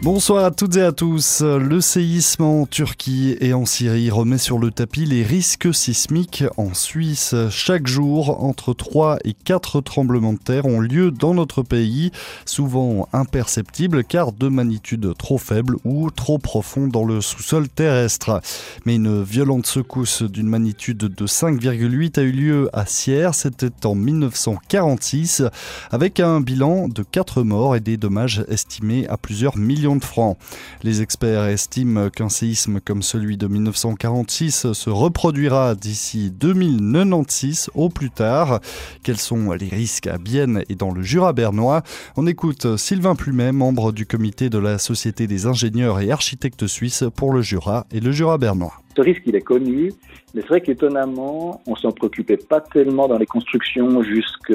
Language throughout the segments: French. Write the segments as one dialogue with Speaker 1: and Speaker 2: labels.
Speaker 1: Bonsoir à toutes et à tous. Le séisme en Turquie et en Syrie remet sur le tapis les risques sismiques en Suisse. Chaque jour, entre 3 et 4 tremblements de terre ont lieu dans notre pays, souvent imperceptibles car de magnitude trop faible ou trop profond dans le sous-sol terrestre. Mais une violente secousse d'une magnitude de 5,8 a eu lieu à Sierre, c'était en 1946, avec un bilan de 4 morts et des dommages estimés à plusieurs millions de francs. Les experts estiment qu'un séisme comme celui de 1946 se reproduira d'ici 2096 au plus tard. Quels sont les risques à Bienne et dans le Jura bernois? On écoute Sylvain Plumet, membre du comité de la Société des ingénieurs et architectes suisses pour le Jura et le Jura bernois.
Speaker 2: Ce risque, il est connu, mais c'est vrai qu'étonnamment, on s'en préoccupait pas tellement dans les constructions jusque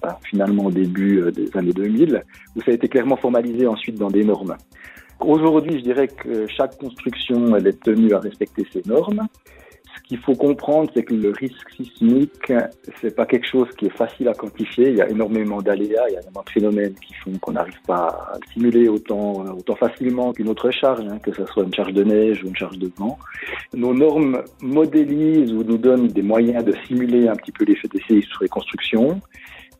Speaker 2: bah, finalement début euh, des années 2000, où ça a été clairement formalisé ensuite dans des normes. Aujourd'hui, je dirais que chaque construction, elle est tenue à respecter ces normes qu'il faut comprendre, c'est que le risque sismique, c'est pas quelque chose qui est facile à quantifier. Il y a énormément d'aléas, il y a énormément de phénomènes qui font qu'on n'arrive pas à le simuler autant, autant facilement qu'une autre charge, hein, que ce soit une charge de neige ou une charge de vent. Nos normes modélisent ou nous donnent des moyens de simuler un petit peu l'effet des séismes sur les constructions.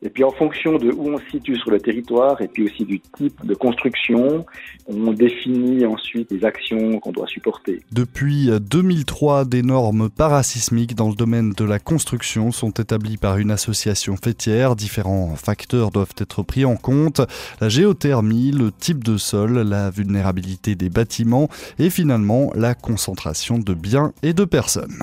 Speaker 2: Et puis en fonction de où on se situe sur le territoire et puis aussi du type de construction, on définit ensuite les actions qu'on doit supporter.
Speaker 1: Depuis 2003, des normes parasismiques dans le domaine de la construction sont établies par une association fêtière. Différents facteurs doivent être pris en compte. La géothermie, le type de sol, la vulnérabilité des bâtiments et finalement la concentration de biens et de personnes.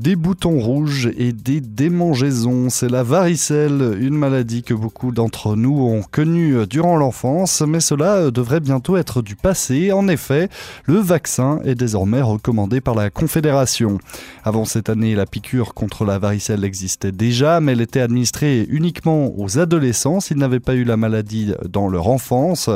Speaker 1: Des boutons rouges et des démangeaisons, c'est la varicelle, une maladie que beaucoup d'entre nous ont connue durant l'enfance, mais cela devrait bientôt être du passé. En effet, le vaccin est désormais recommandé par la Confédération. Avant cette année, la piqûre contre la varicelle existait déjà, mais elle était administrée uniquement aux adolescents s'ils n'avaient pas eu la maladie dans leur enfance.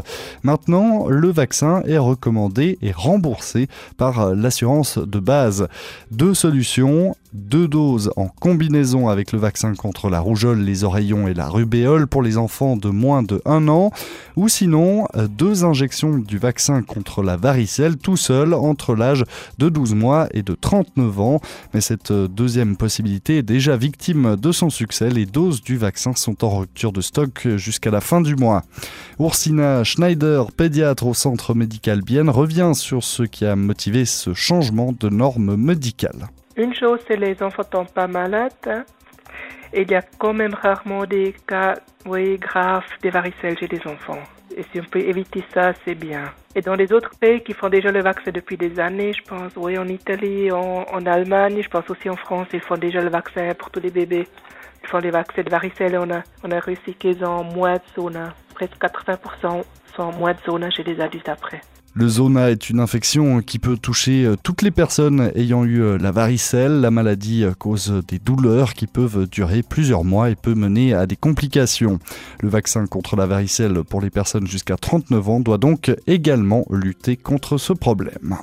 Speaker 1: Maintenant, le vaccin est recommandé et remboursé par l'assurance de base. Deux solutions deux doses en combinaison avec le vaccin contre la rougeole, les oreillons et la rubéole pour les enfants de moins de 1 an, ou sinon euh, deux injections du vaccin contre la varicelle tout seul entre l'âge de 12 mois et de 39 ans. Mais cette euh, deuxième possibilité est déjà victime de son succès. Les doses du vaccin sont en rupture de stock jusqu'à la fin du mois. Ursina Schneider, pédiatre au centre médical Bienne, revient sur ce qui a motivé ce changement de normes médicales.
Speaker 3: Une chose, c'est les enfants tombent pas malades. Hein. Il y a quand même rarement des cas oui, graves des varicelles chez les enfants. Et si on peut éviter ça, c'est bien. Et dans les autres pays qui font déjà le vaccin depuis des années, je pense, oui, en Italie, en, Allemagne, je pense aussi en France, ils font déjà le vaccin pour tous les bébés. Ils font les vaccins de varicelle. On a, on a réussi qu'ils ont moins de zone. Presque 80% sont moins de zone chez les adultes après.
Speaker 1: Le zona est une infection qui peut toucher euh, toutes les personnes ayant eu euh, la varicelle. La maladie euh, cause des douleurs qui peuvent durer plusieurs mois et peut mener à des complications. Le vaccin contre la varicelle pour les personnes jusqu'à 39 ans doit donc également lutter contre ce problème.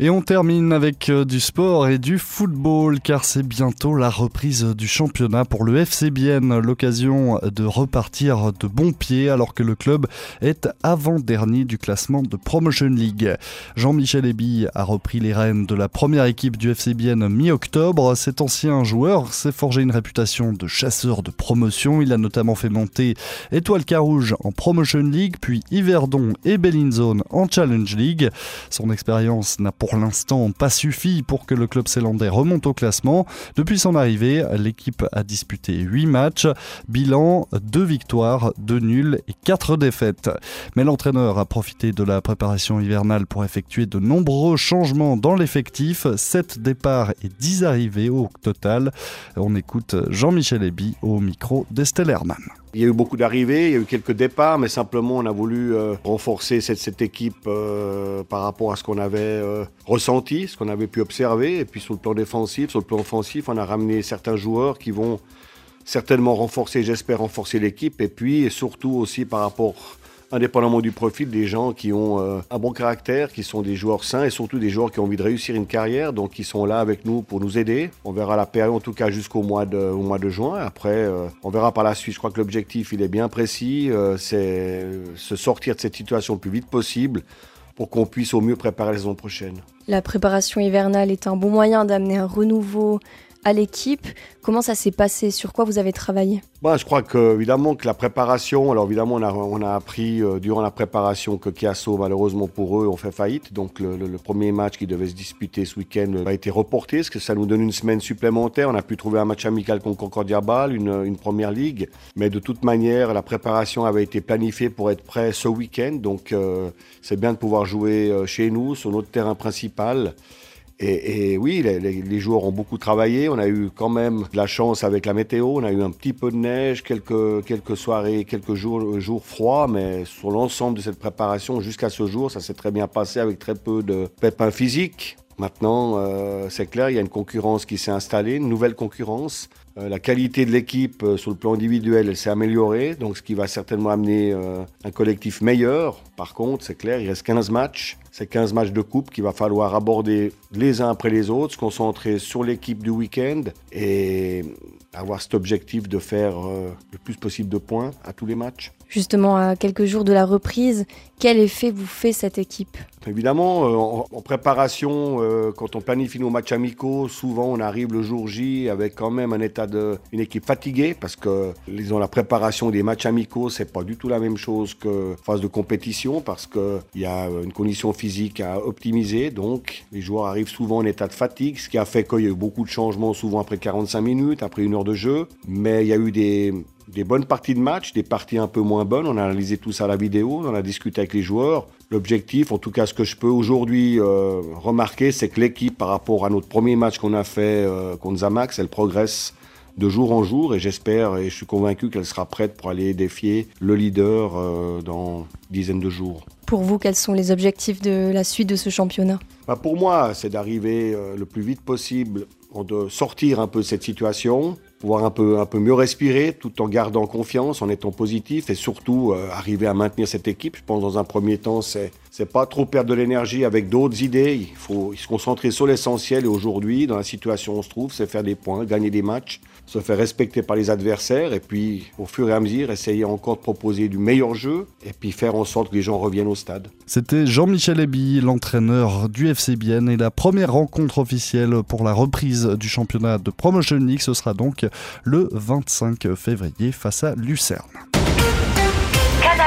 Speaker 1: Et on termine avec euh, du sport et du football car c'est bientôt la reprise du championnat pour le FC Bienne, l'occasion de repartir de bon pied alors que le club est avant-dernier du classement de Promotion League. Jean-Michel Eby a repris les rênes de la première équipe du FC Bienne mi-octobre. Cet ancien joueur s'est forgé une réputation de chasseur de promotion. Il a notamment fait monter Étoile Carouge en Promotion League, puis Yverdon et Bellinzone en Challenge League. Son expérience n'a pour pour l'instant pas suffi pour que le club zélandais remonte au classement. Depuis son arrivée, l'équipe a disputé 8 matchs, bilan 2 victoires, 2 nuls et 4 défaites. Mais l'entraîneur a profité de la préparation hivernale pour effectuer de nombreux changements dans l'effectif, 7 départs et 10 arrivées au total. On écoute Jean-Michel Eby au micro d'Estelle Hermann.
Speaker 4: Il y a eu beaucoup d'arrivées, il y a eu quelques départs, mais simplement on a voulu euh, renforcer cette, équipe euh, par rapport à ce qu'on avait euh, ressenti, ce qu'on avait pu observer. Et puis sur le plan défensif, sur le plan offensif, on a ramené certains joueurs qui vont certainement renforcer, j'espère renforcer l'équipe. Et puis surtout aussi par rapport indépendamment du profil, des gens qui ont euh, un bon caractère, qui sont des joueurs sains et surtout des joueurs qui ont envie de réussir une carrière, donc qui sont là avec nous pour nous aider. On verra la période en tout cas jusqu'au mois de, juin. Après, euh, on verra par la suite. Je crois que l'objectif, il est bien précis, euh, c'est se sortir de cette situation le plus vite possible pour qu'on puisse au mieux préparer la saison prochaine.
Speaker 5: La préparation hivernale est un bon moyen d'amener un renouveau à l'équipe. Comment ça s'est passé? Sur quoi vous avez travaillé?
Speaker 4: Bah, Je crois que, évidemment que la préparation, alors évidemment on a, on a appris euh, durant la préparation que Chiasso, malheureusement pour eux, ont fait faillite. Donc le, premier match qui devait se disputer ce week-end a été reporté, ce que ça nous donne une semaine supplémentaire. On a pu trouver un match amical contre Concordia Ball, une, première ligue. Mais de toute manière, la préparation avait été planifiée pour être prêt ce week-end. Donc euh, c'est bien de pouvoir jouer euh, chez nous, sur notre terrain principal. Et, oui, les, joueurs ont beaucoup travaillé. On a eu quand même de la chance avec la météo. On a eu un petit peu de neige, quelques, quelques soirées, quelques jours, jours froids, mais sur l'ensemble de cette préparation jusqu'à ce jour, ça s'est très bien passé avec très peu de pépins physiques. Maintenant, euh, c'est clair, il y a une concurrence qui s'est installée, une nouvelle concurrence. Euh, la qualité de l'équipe euh, sur le plan individuel, elle s'est améliorée, donc ce qui va certainement amener un collectif meilleur. Par contre, c'est clair, il reste 15 matchs. C'est 15 matchs de coupe qu'il va falloir aborder les uns après les autres, se concentrer sur l'équipe du week-end et avoir cet objectif de faire le plus possible de points à tous les matchs.
Speaker 5: Justement, à quelques jours de la reprise, quel effet vous fait cette équipe?
Speaker 4: Évidemment, euh, en, préparation, euh, quand on planifie nos matchs amicaux, souvent on arrive le jour J avec quand même un état de une équipe fatiguée parce que la préparation des matchs amicaux, c'est pas du tout la même chose que phase de compétition parce que il y a une condition physique à optimiser. Donc, les joueurs arrivent souvent en état de fatigue, ce qui a fait qu'il y a eu beaucoup de changements, souvent après 45 minutes, après une heure de jeu. Mais il y a eu des des bonnes parties de match, des parties un peu moins bonnes. On a analysé tout ça à la vidéo, on a discuté avec les joueurs. L'objectif, en tout cas ce que je peux aujourd'hui euh, remarquer, c'est que l'équipe, par rapport à notre premier match qu'on a fait euh, contre Zamax, elle progresse de jour en jour et j'espère et je suis convaincu qu'elle sera prête pour aller défier le leader euh, dans une dizaine de jours.
Speaker 5: Pour vous, quels sont les objectifs de la suite de ce championnat?
Speaker 4: Bah Pour moi, c'est d'arriver le plus vite possible, de sortir un peu de cette situation, pouvoir un peu, un peu mieux respirer tout en gardant confiance, en étant positif et surtout euh, arriver à maintenir cette équipe. Je pense dans un premier temps, c'est c'est pas trop perdre de l'énergie avec d'autres idées. Il faut se concentrer sur l'essentiel. Et aujourd'hui, dans la situation où on se trouve, c'est faire des points, gagner des matchs, se faire respecter par les adversaires. Et puis, au fur et à mesure, essayer encore de proposer du meilleur jeu. Et puis faire en sorte que les gens reviennent au stade.
Speaker 1: C'était Jean-Michel Eby, l'entraîneur du FC Bienne. Et la première rencontre officielle pour la reprise du championnat de Promotion League, ce sera donc le 25 février face à Lucerne.